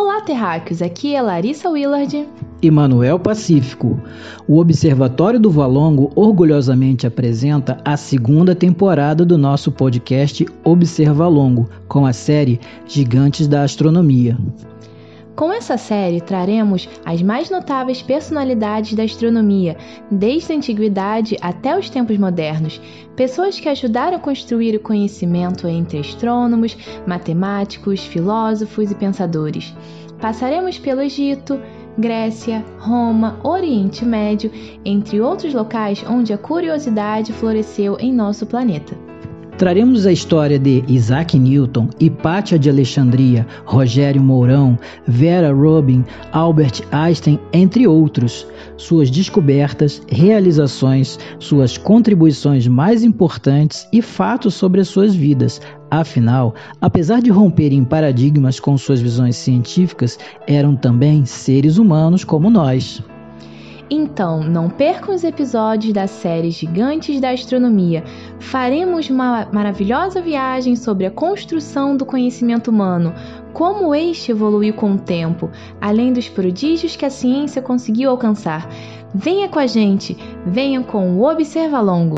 Olá, terráqueos! Aqui é Larissa Willard e Manuel Pacífico. O Observatório do Valongo orgulhosamente apresenta a segunda temporada do nosso podcast Observalongo, com a série Gigantes da Astronomia. Com essa série, traremos as mais notáveis personalidades da astronomia, desde a antiguidade até os tempos modernos, pessoas que ajudaram a construir o conhecimento entre astrônomos, matemáticos, filósofos e pensadores. Passaremos pelo Egito, Grécia, Roma, Oriente Médio, entre outros locais onde a curiosidade floresceu em nosso planeta. Traremos a história de Isaac Newton, Hipátia de Alexandria, Rogério Mourão, Vera Rubin, Albert Einstein, entre outros. Suas descobertas, realizações, suas contribuições mais importantes e fatos sobre as suas vidas. Afinal, apesar de romperem paradigmas com suas visões científicas, eram também seres humanos como nós. Então, não percam os episódios da série Gigantes da Astronomia. Faremos uma maravilhosa viagem sobre a construção do conhecimento humano, como este evoluiu com o tempo, além dos prodígios que a ciência conseguiu alcançar. Venha com a gente, venha com o Observa Longo.